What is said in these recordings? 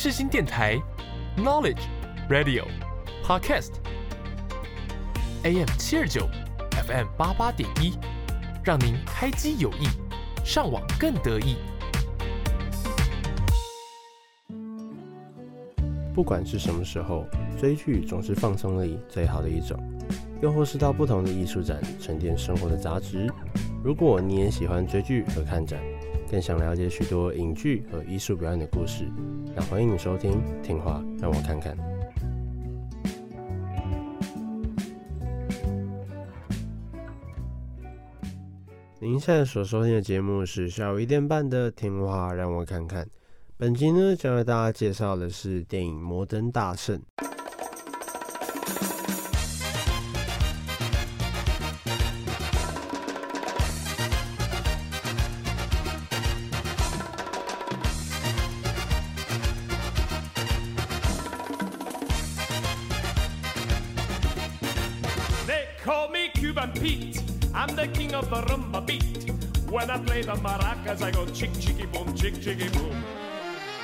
世新电台，Knowledge Radio Podcast，AM 七二九，FM 八八点一，让您开机有益，上网更得意。不管是什么时候，追剧总是放松力最好的一种，又或是到不同的艺术展沉淀生活的杂质。如果你也喜欢追剧和看展，更想了解许多影剧和艺术表演的故事，那欢迎你收听《听话让我看看》。您现在所收听的节目是下午一点半的《听话让我看看》。本集呢，将为大家介绍的是电影《摩登大圣》。I'm the king of the rumba beat. When I play the maracas, I go chick chicky boom, chick chicky boom.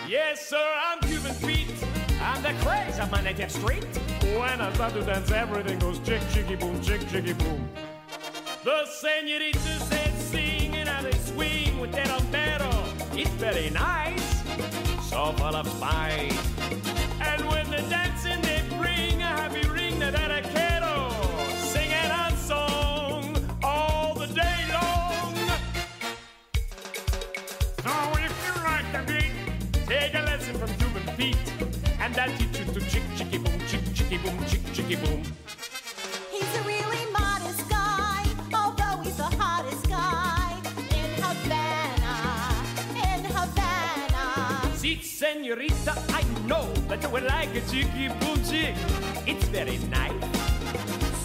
Yes, sir, I'm Cuban feet. I'm the craze of my native street. When I start to dance, everything goes chick chicky boom, chick chicky boom. The senoritas they sing and how they swing with their albero. It's very nice, so full of spice. And when they're dancing they bring a happy rhythm. an attitude to chick chicky boom, chick chicky boom, chick chicky boom. He's a really modest guy, although he's the hottest guy in Havana, in Havana. See, senorita, I know that you would like a chicky boom chick. It's very nice,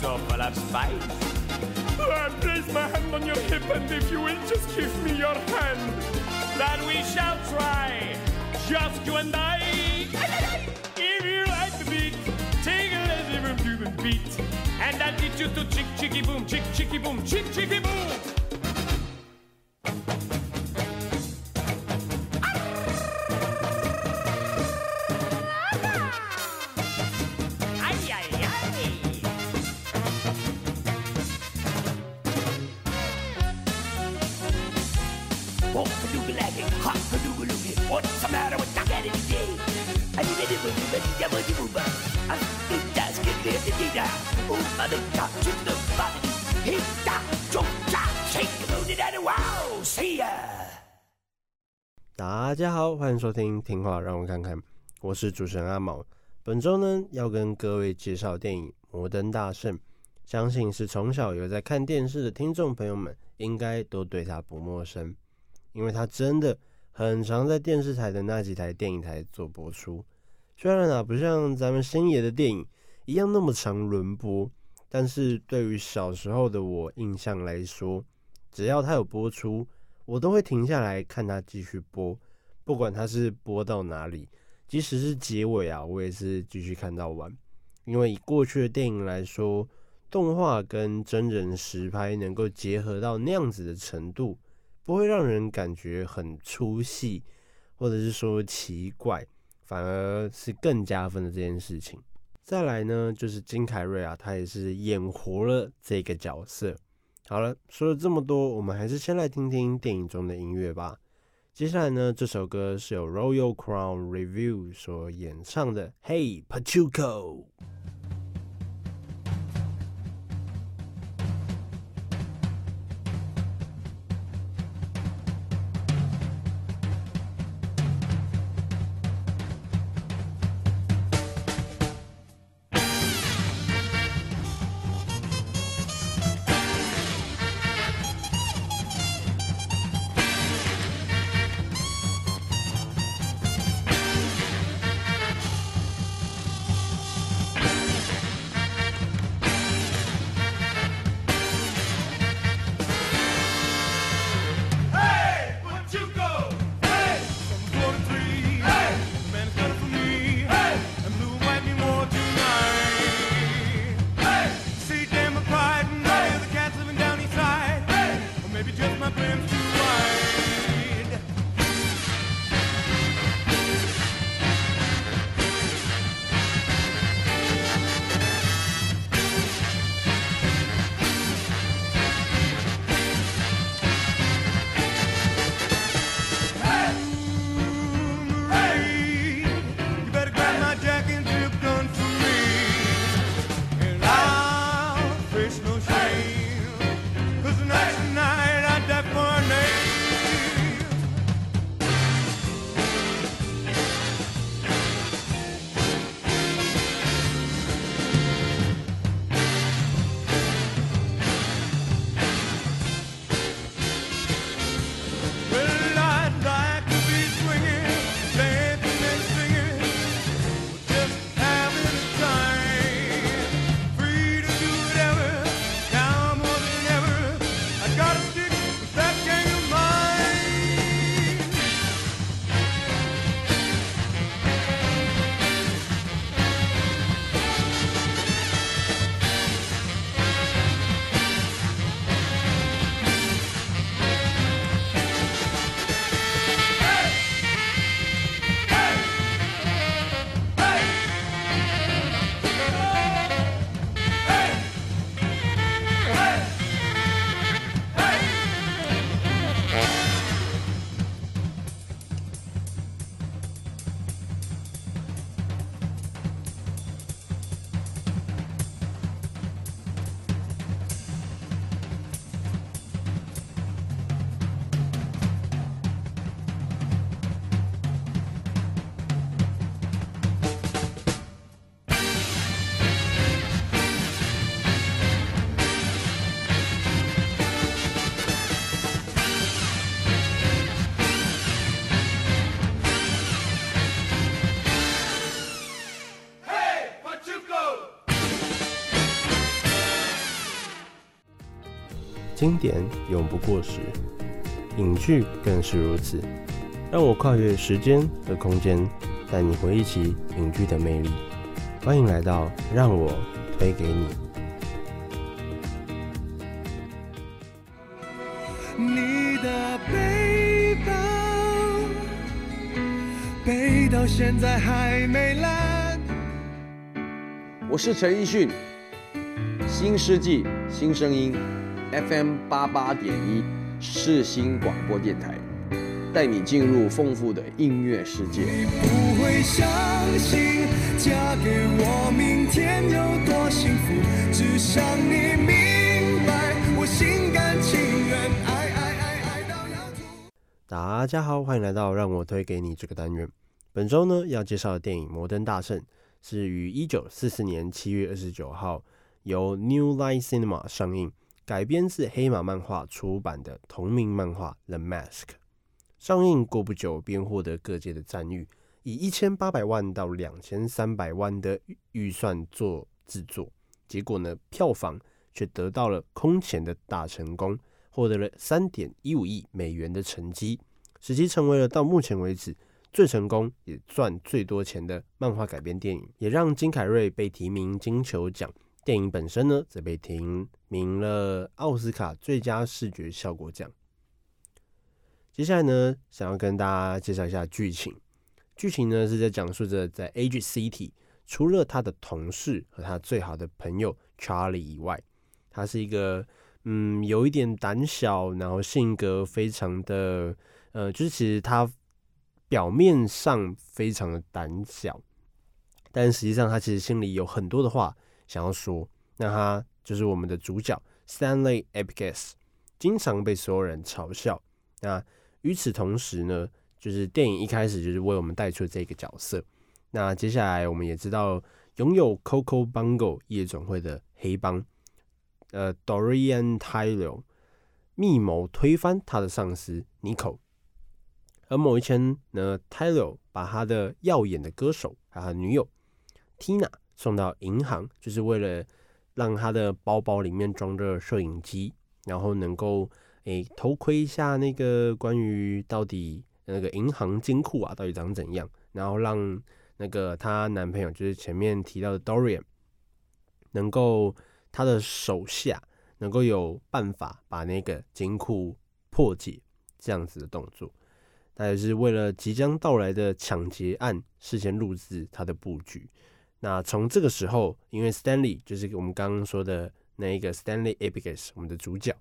so full of spice. Oh, place my hand on your hip, and if you will just give me your hand, then we shall try. Just you and I beat. Take a lazy room, doom beat. And I'll teach you to chick, chicky boom, chick, chicky boom, chick, chicky boom. 大家好，欢迎收听《听话让我看看》，我是主持人阿毛。本周呢，要跟各位介绍电影《摩登大圣》，相信是从小有在看电视的听众朋友们，应该都对他不陌生，因为他真的很常在电视台的那几台电影台做播出。虽然啊，不像咱们星爷的电影一样那么长轮播，但是对于小时候的我印象来说，只要它有播出，我都会停下来看它继续播。不管它是播到哪里，即使是结尾啊，我也是继续看到完。因为以过去的电影来说，动画跟真人实拍能够结合到那样子的程度，不会让人感觉很粗细，或者是说奇怪，反而是更加分的这件事情。再来呢，就是金凯瑞啊，他也是演活了这个角色。好了，说了这么多，我们还是先来听听电影中的音乐吧。接下来呢，这首歌是由 Royal Crown Review 所演唱的《Hey Pachuco》。经典永不过时，影剧更是如此。让我跨越时间和空间，带你回忆起影剧的魅力。欢迎来到让我推给你。你的背包背到现在还没烂。我是陈奕迅，新世纪新声音，FM 八八点一，世新广播电台。带你进入丰富的音乐世界。你不会相信，嫁给我明天有多幸福，只想你明白，我心甘情愿爱爱爱爱到要。大家好，欢迎来到让我推给你这个单元。本周呢要介绍的电影《摩登大圣》是于一九四四年七月二十九号由 New Line Cinema 上映，改编自黑马漫画出版的同名漫画《The Mask》。上映过不久，便获得各界的赞誉，以一千八百万到两千三百万的预算做制作，结果呢，票房却得到了空前的大成功，获得了三点一五亿美元的成绩，使其成为了到目前为止最成功也赚最多钱的漫画改编电影，也让金凯瑞被提名金球奖，电影本身呢，则被提名了奥斯卡最佳视觉效果奖。接下来呢，想要跟大家介绍一下剧情。剧情呢是在讲述着，在 Age City，除了他的同事和他最好的朋友 Charlie 以外，他是一个嗯有一点胆小，然后性格非常的呃，就是其实他表面上非常的胆小，但实际上他其实心里有很多的话想要说。那他就是我们的主角 Stanley Ipkiss，经常被所有人嘲笑。那与此同时呢，就是电影一开始就是为我们带出这个角色。那接下来我们也知道，拥有 Coco Bongo 夜总会的黑帮，呃，Dorian Tyler 密谋推翻他的上司 Nico。而某一天呢，Tyler 把他的耀眼的歌手还有他女友 Tina 送到银行，就是为了让他的包包里面装着摄影机，然后能够。诶，偷窥一下那个关于到底那个银行金库啊，到底长怎样？然后让那个她男朋友，就是前面提到的 Dorian，能够他的手下能够有办法把那个金库破解，这样子的动作，他也是为了即将到来的抢劫案事先录制他的布局。那从这个时候，因为 Stanley 就是我们刚刚说的那一个 Stanley Ipkiss，我们的主角。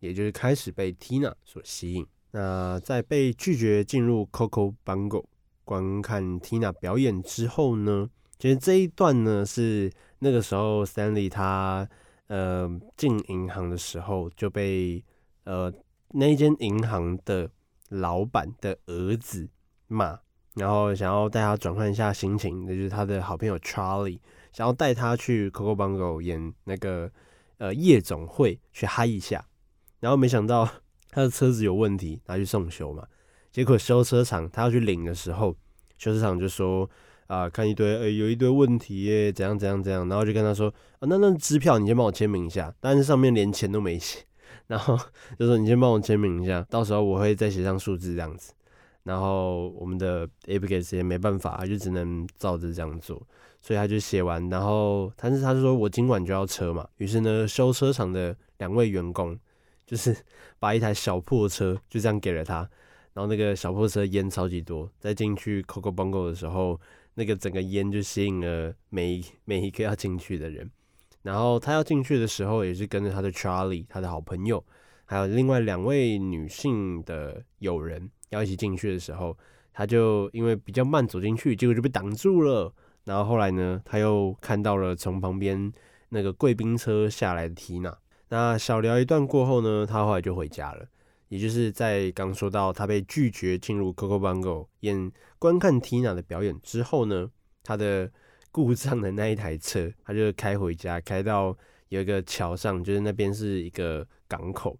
也就是开始被 Tina 所吸引。那在被拒绝进入 Coco Bongo 观看 Tina 表演之后呢，其实这一段呢是那个时候 Stanley 他呃进银行的时候就被呃那间银行的老板的儿子骂，然后想要带他转换一下心情，那就是他的好朋友 Charlie 想要带他去 Coco Bongo 演那个呃夜总会去嗨一下。然后没想到他的车子有问题，拿去送修嘛。结果修车厂他要去领的时候，修车厂就说啊、看一堆，呃，有一堆问题耶，怎样怎样怎样。然后就跟他说啊，那那支票你先帮我签名一下，但是上面连钱都没写。然后就说你先帮我签名一下，到时候我会再写上数字这样子。然后我们的 Ipkiss 也没办法，就只能照着这样做，所以他就写完。然后但是他说我今晚就要车嘛，于是呢，修车厂的两位员工。就是 把一台小破车就这样给了他，然后那个小破车烟超级多，在进去 Coco Bongo 的时候，那个整个烟就吸引了每每一个要进去的人。然后他要进去的时候，也是跟着他的 Charlie，他的好朋友，还有另外两位女性的友人要一起进去的时候，他就因为比较慢走进去，结果就被挡住了。然后后来呢，他又看到了从旁边那个贵宾车下来的缇娜。那小聊一段过后呢，他后来就回家了。也就是在刚说到他被拒绝进入 Coco Bongo 演观看 Tina 的表演之后呢，他的故障的那一台车，他就开回家，开到有一个桥上，就是那边是一个港口，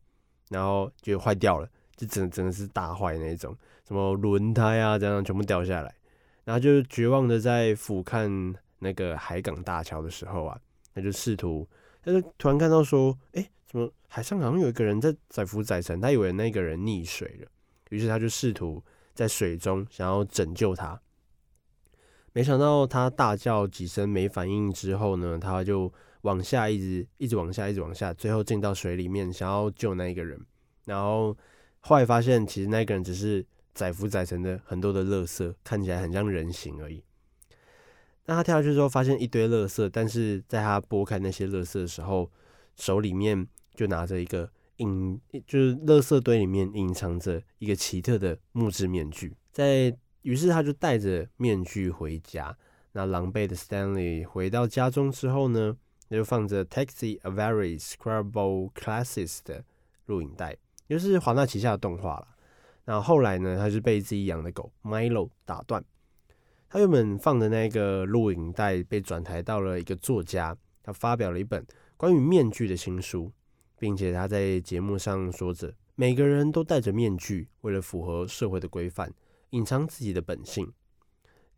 然后就坏掉了，就整整个是大坏那种，什么轮胎啊这样全部掉下来，然后就绝望的在俯瞰那个海港大桥的时候啊，他就试图。他就突然看到说，哎、欸，怎么海上好像有一个人在载浮载沉？他以为那个人溺水了，于是他就试图在水中想要拯救他。没想到他大叫几声没反应之后呢，他就往下一直一直往下一直往下，最后进到水里面想要救那一个人。然后后来发现，其实那个人只是载浮载沉的很多的垃圾，看起来很像人形而已。那他跳下去之后，发现一堆垃圾，但是在他拨开那些垃圾的时候，手里面就拿着一个隐，就是垃圾堆里面隐藏着一个奇特的木质面具。在，于是他就戴着面具回家。那狼狈的 Stanley 回到家中之后呢，那就放着 Taxi A Very Scrabble Classics 的录影带，就是华纳旗下的动画了。那后来呢，他就被自己养的狗 Milo 打断。他原本放的那个录影带被转台到了一个作家，他发表了一本关于面具的新书，并且他在节目上说着：“每个人都戴着面具，为了符合社会的规范，隐藏自己的本性。”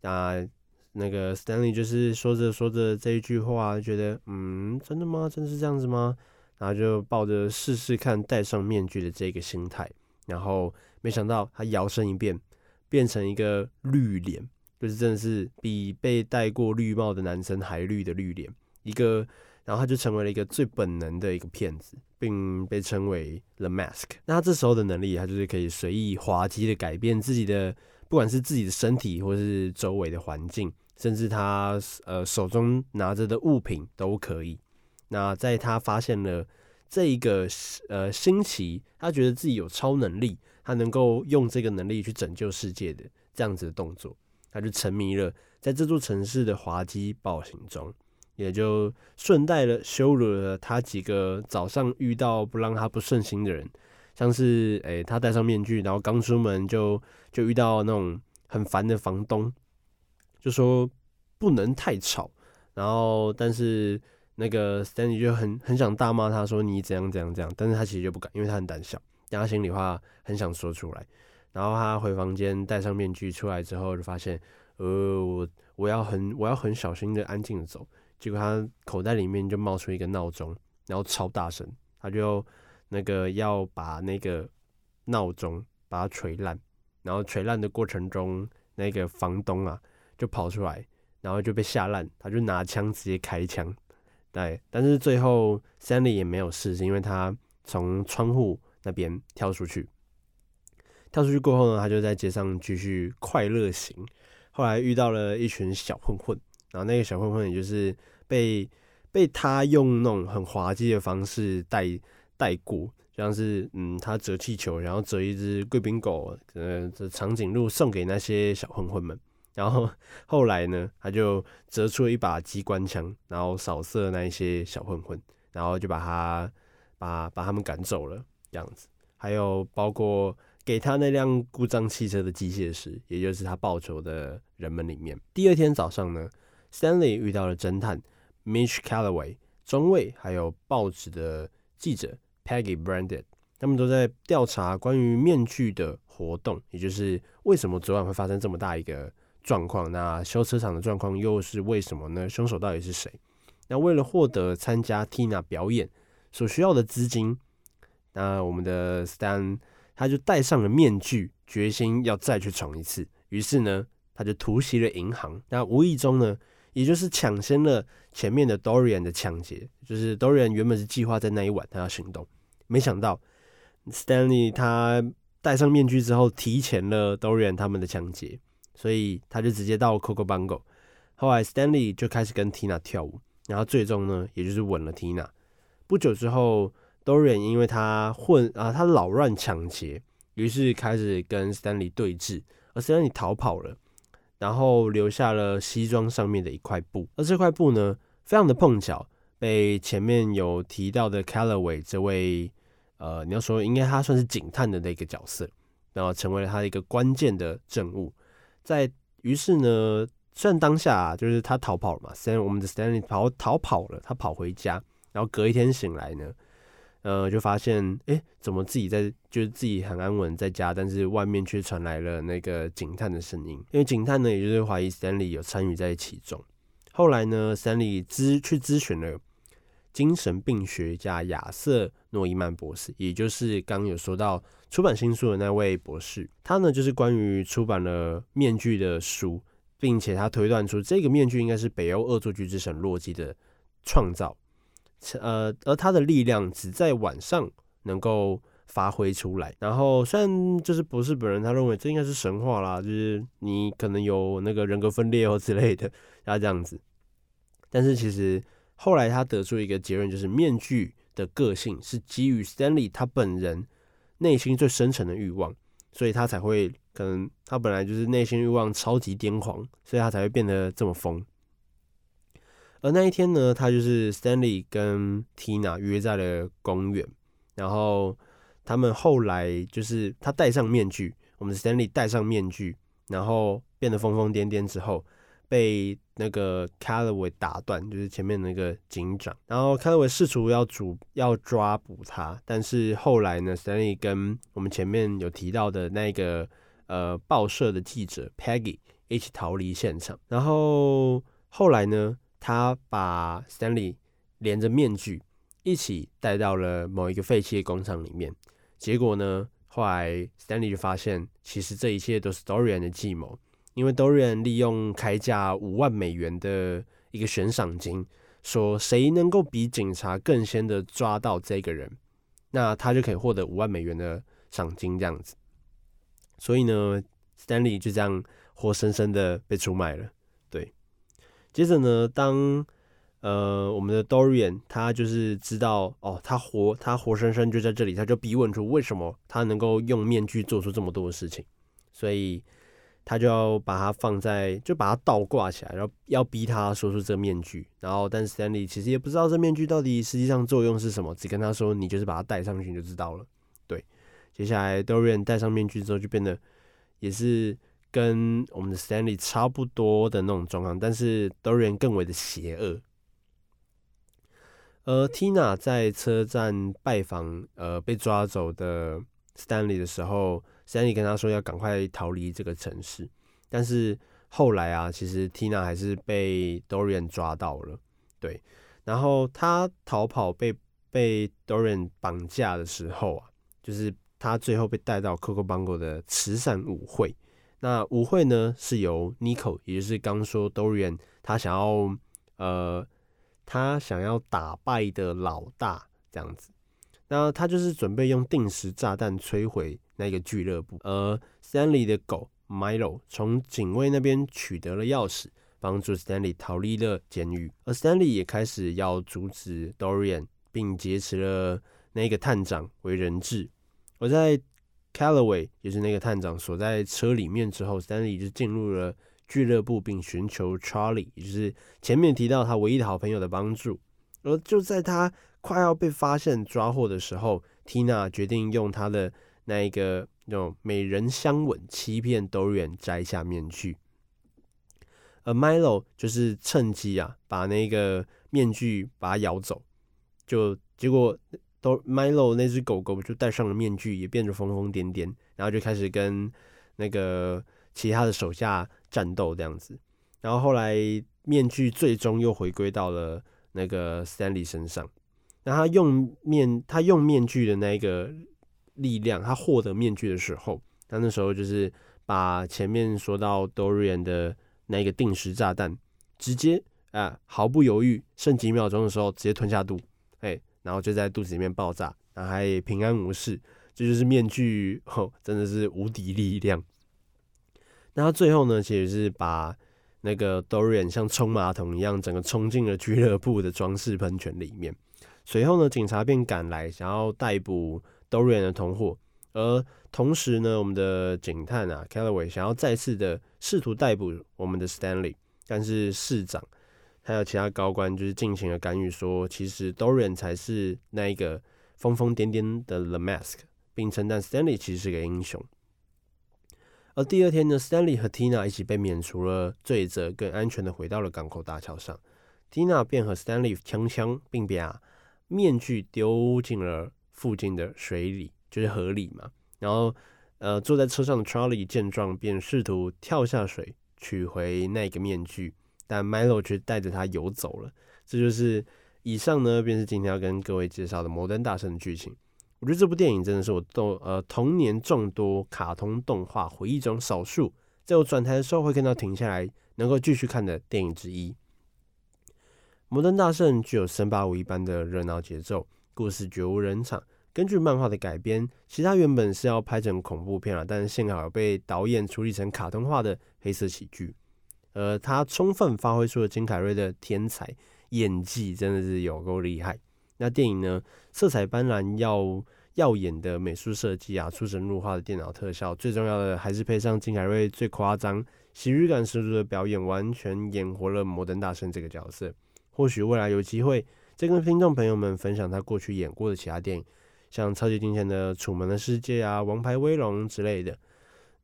那那个 Stanley 就是说着说着这一句话，觉得嗯，真的吗？真的是这样子吗？然后就抱着试试看戴上面具的这个心态，然后没想到他摇身一变，变成一个绿脸。就是真的是比被戴过绿帽的男生还绿的绿脸，一个，然后他就成为了一个最本能的一个骗子，并被称为 The Mask。那他这时候的能力，他就是可以随意滑稽的改变自己的，不管是自己的身体，或是周围的环境，甚至他呃手中拿着的物品都可以。那在他发现了这一个呃新奇，他觉得自己有超能力，他能够用这个能力去拯救世界的这样子的动作。他就沉迷了在这座城市的滑稽暴行中，也就顺带了羞辱了他几个早上遇到不让他不顺心的人，像是诶、他戴上面具，然后刚出门就就遇到那种很烦的房东，就说不能太吵，然后但是那个 Stanley 就很很想大骂他说你怎样怎样怎样，但是他其实就不敢，因为他很胆小，但他心里话很想说出来。然后他回房间戴上面具出来之后，就发现，呃，我我要很我要很小心的安静的走。结果他口袋里面就冒出一个闹钟，然后超大声，他就那个要把那个闹钟把它锤烂。然后锤烂的过程中，那个房东啊就跑出来，然后就被吓烂，他就拿枪直接开枪。对，但是最后 Sandy 也没有事，是因为他从窗户那边跳出去。跳出去过后呢，他就在街上继续快乐行。后来遇到了一群小混混，然后那个小混混也就是被被他用那种很滑稽的方式带带过，像是嗯，他折气球，然后折一只贵宾狗，呃，这长颈鹿送给那些小混混们。然后后来呢，他就折出了一把机关枪，然后扫射那一些小混混，然后就把他把把他们赶走了，这样子。还有包括。给他那辆故障汽车的机械师，也就是他报仇的人们里面。第二天早上呢，Stanley 遇到了侦探 Mitch Callaway、中尉，还有报纸的记者 Peggy Branded，他们都在调查关于面具的活动，也就是为什么昨晚会发生这么大一个状况？那修车厂的状况又是为什么呢？凶手到底是谁？那为了获得参加 Tina 表演所需要的资金，那我们的 Stan。他就戴上了面具，决心要再去闯一次。于是呢，他就突袭了银行。那无意中呢，也就是抢先了前面的 Dorian 的抢劫。就是 Dorian 原本是计划在那一晚他要行动，没想到 Stanley 他戴上面具之后，提前了 Dorian 他们的抢劫，所以他就直接到 Coco Bongo。后来 Stanley 就开始跟 Tina 跳舞，然后最终呢，也就是吻了 Tina。不久之后。Dorian 因为他混啊，他扰乱抢劫，于是开始跟 Stanley 对峙，而 Stanley 逃跑了，然后留下了西装上面的一块布，而这块布呢，非常的碰巧被前面有提到的 Callaway 这位呃，你要说应该他算是警探的那个角色，然后成为了他一个关键的证物，在于是呢，虽然当下啊，就是他逃跑了嘛，Stan 我们的 Stanley 跑逃跑了，他跑回家，然后隔一天醒来呢。呃，就发现，哎、怎么自己在，就是自己很安稳在家，但是外面却传来了那个警探的声音。因为警探呢，也就是怀疑 Stanley 有参与在其中。后来呢，Stanley 咨去咨询了精神病学家亚瑟诺伊曼博士，也就是刚有说到出版新书的那位博士。他呢，就是关于出版了面具的书，并且他推断出这个面具应该是北欧恶作剧之神洛基的创造。呃，而他的力量只在晚上能够发挥出来。然后，虽然就是博士本人他认为这应该是神话啦，就是你可能有那个人格分裂或之类的，他这样子。但是其实后来他得出一个结论，就是面具的个性是基于 Stanley 他本人内心最深层的欲望，所以他才会可能他本来就是内心欲望超级癫狂，所以他才会变得这么疯。而那一天呢，他就是 Stanley 跟 Tina 约在了公园，然后他们后来就是他戴上面具，我们 Stanley 戴上面具，然后变得疯疯癫癫之后，被那个 Calloway 打断，就是前面那个警长，然后 Calloway 试图要主要抓捕他，但是后来呢，Stanley 跟我们前面有提到的那个呃报社的记者 Peggy 一起逃离现场，然后后来呢，他把 Stanley 连着面具一起带到了某一个废弃的工厂里面，结果呢，后来 Stanley 就发现，其实这一切都是 Dorian 的计谋，因为 Dorian 利用开价五万美元的一个悬赏金，说谁能够比警察更先的抓到这个人，那他就可以获得五万美元的赏金这样子。所以呢，Stanley 就这样活生生的被出卖了。对接着呢，当呃我们的 Dorian 他就是知道哦，他活他活生生就在这里，他就逼问出为什么他能够用面具做出这么多的事情，所以他就要把它放在，就把它倒挂起来，然后要逼他说出这个面具。然后，但是 Stanley 其实也不知道这面具到底实际上作用是什么，只跟他说你就是把它戴上去你就知道了。对，接下来 Dorian 戴上面具之后就变得也是。跟我们的 Stanley 差不多的那种状况，但是 Dorian 更为的邪恶。而 Tina 在车站拜访呃被抓走的 Stanley 的时候，Stanley 跟他说要赶快逃离这个城市。但是后来啊，其实 Tina 还是被 Dorian 抓到了。对，然后他逃跑被被 Dorian 绑架的时候啊，就是他最后被带到 Coco Bongo 的慈善舞会。那舞会呢，是由 Nico，也就是刚说 Dorian 他想要呃他想要打败的老大这样子，那他就是准备用定时炸弹摧毁那个俱乐部。而 Stanley 的狗 Milo 从警卫那边取得了钥匙，帮助 Stanley 逃离了监狱。而 Stanley 也开始要阻止 Dorian，并劫持了那个探长为人质。而在。Calloway 也是那个探长锁在车里面之后，Stanley 就进入了俱乐部，并寻求 Charlie，也就是前面提到他唯一的好朋友的帮助。而就在他快要被发现抓获的时候，Tina 决定用他的那一个那种美人香吻欺骗 Dorian 摘下面具。而 Milo 就是趁机啊，把那个面具把它咬走，就结果。都 Milo 那只狗狗就戴上了面具，也变得疯疯癫癫，然后就开始跟那个其他的手下战斗这样子。然后后来面具最终又回归到了那个 Stanley 身上。那他用面他用面具的那个力量，他获得面具的时候，他那时候就是把前面说到 Dorian 的那个定时炸弹，直接啊毫不犹豫，剩几秒钟的时候直接吞下肚，哎。然后就在肚子里面爆炸，然后还平安无事，这就，是面具吼，真的是无敌力量。那他最后呢，其实是把那个 Dorian 像冲马桶一样，整个冲进了俱乐部的装饰喷泉里面。随后呢，警察便赶来，想要逮捕 Dorian 的同伙。而同时呢，我们的警探啊，Callaway 想要再次的试图逮捕我们的 Stanley，但是市长。还有其他高官就是进行了干预，说其实 Dorian 才是那一个疯疯癫癫的 The Mask，并称赞 Stanley 其实是个英雄。而第二天呢，Stanley 和 Tina 一起被免除了罪责，更安全的回到了港口大桥上。Tina 便和 Stanley 枪枪，并把面具丢进了附近的水里，就是河里嘛。然后，呃，坐在车上的 Charlie 见状，便试图跳下水取回那个面具。但 Milo 却带着他游走了，这就是以上呢，便是今天要跟各位介绍的《摩登大圣》的剧情。我觉得这部电影真的是我动呃童年众多卡通动画回忆中少数，在我转台的时候会看到停下来能够继续看的电影之一。《摩登大圣》具有森巴舞一般的热闹节奏，故事绝无人场。根据漫画的改编，其他原本是要拍成恐怖片了，但是幸好被导演处理成卡通化的黑色喜剧。呃，他充分发挥出了金凯瑞的天才演技，真的是有够厉害。那电影呢，色彩斑斓、耀耀眼的美术设计啊，出神入化的电脑特效，最重要的还是配上金凯瑞最夸张、喜剧感十足的表演，完全演活了摩登大圣这个角色。或许未来有机会再跟听众朋友们分享他过去演过的其他电影。像超级惊险的《楚门的世界》啊，《王牌威龙》之类的，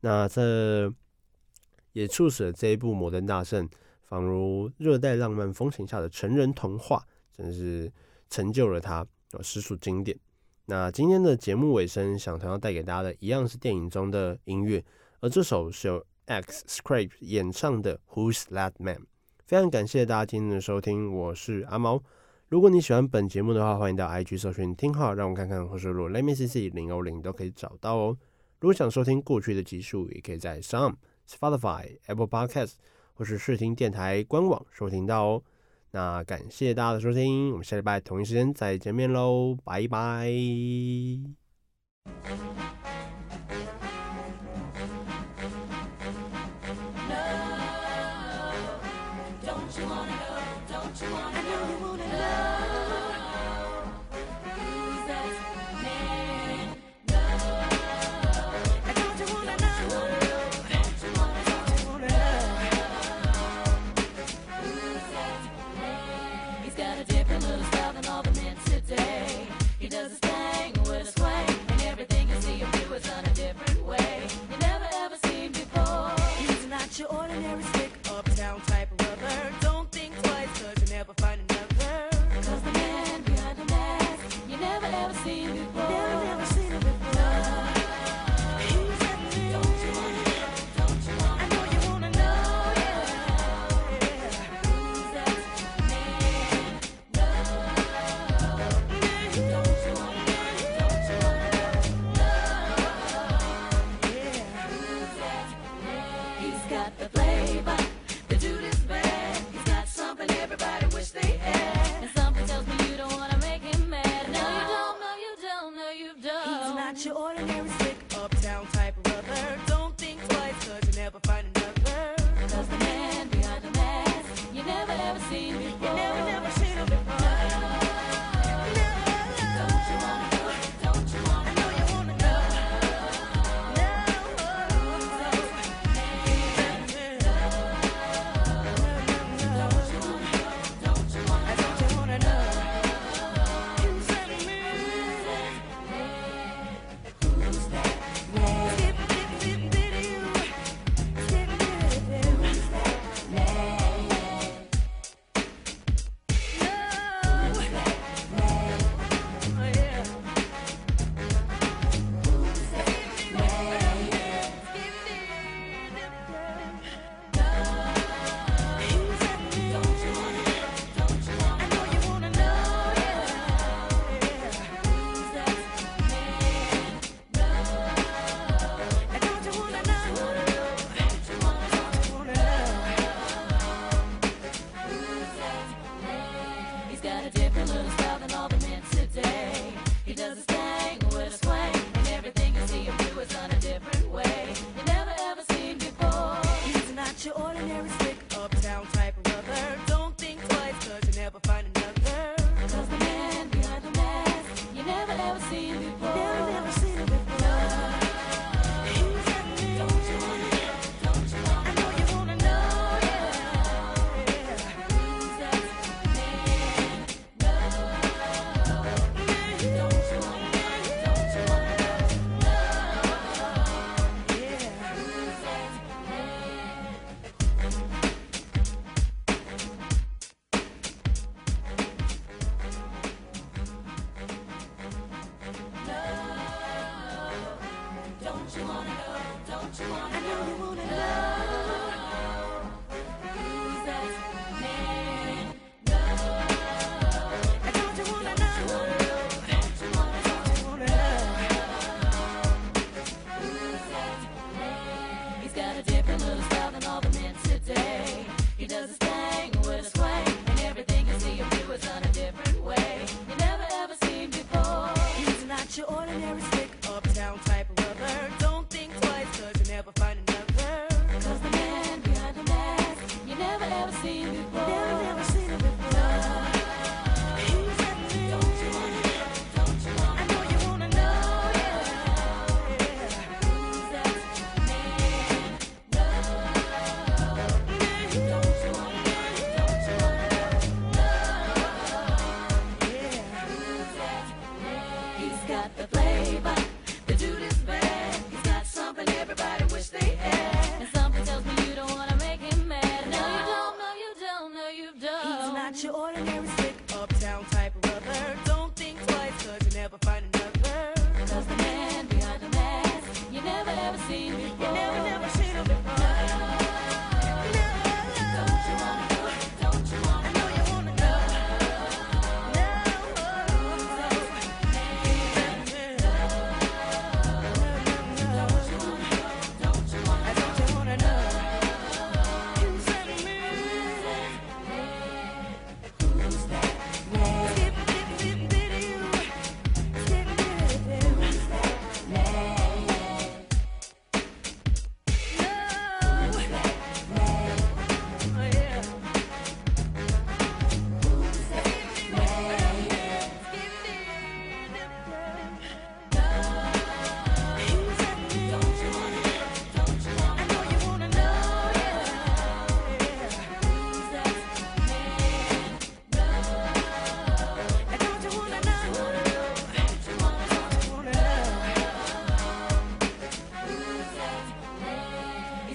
那这也促使了这一部《摩登大圣》仿如热带浪漫风情下的成人童话，真是成就了它，实属经典。那今天的节目尾声，想同样带给大家的一样是电影中的音乐，而这首是由 X Scrape 演唱的《Who's That Man》。非常感谢大家今天的收听，我是阿毛。如果你喜欢本节目的话，欢迎到 IG 搜寻听号，让我看看，或是录 Let me see see 零欧零都可以找到哦。如果想收听过去的集数，也可以在 Some Spotify、Apple Podcast 或是视听电台官网收听到哦。那感谢大家的收听，我们下礼拜同一时间再见面喽，拜拜。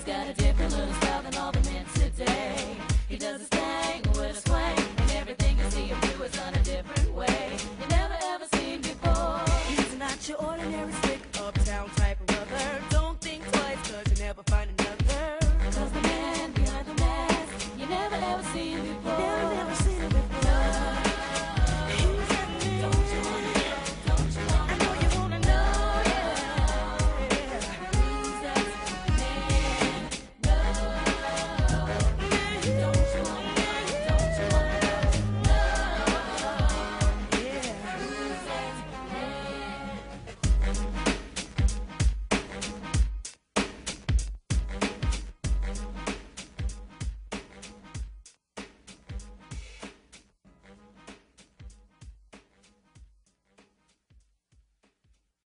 got a different little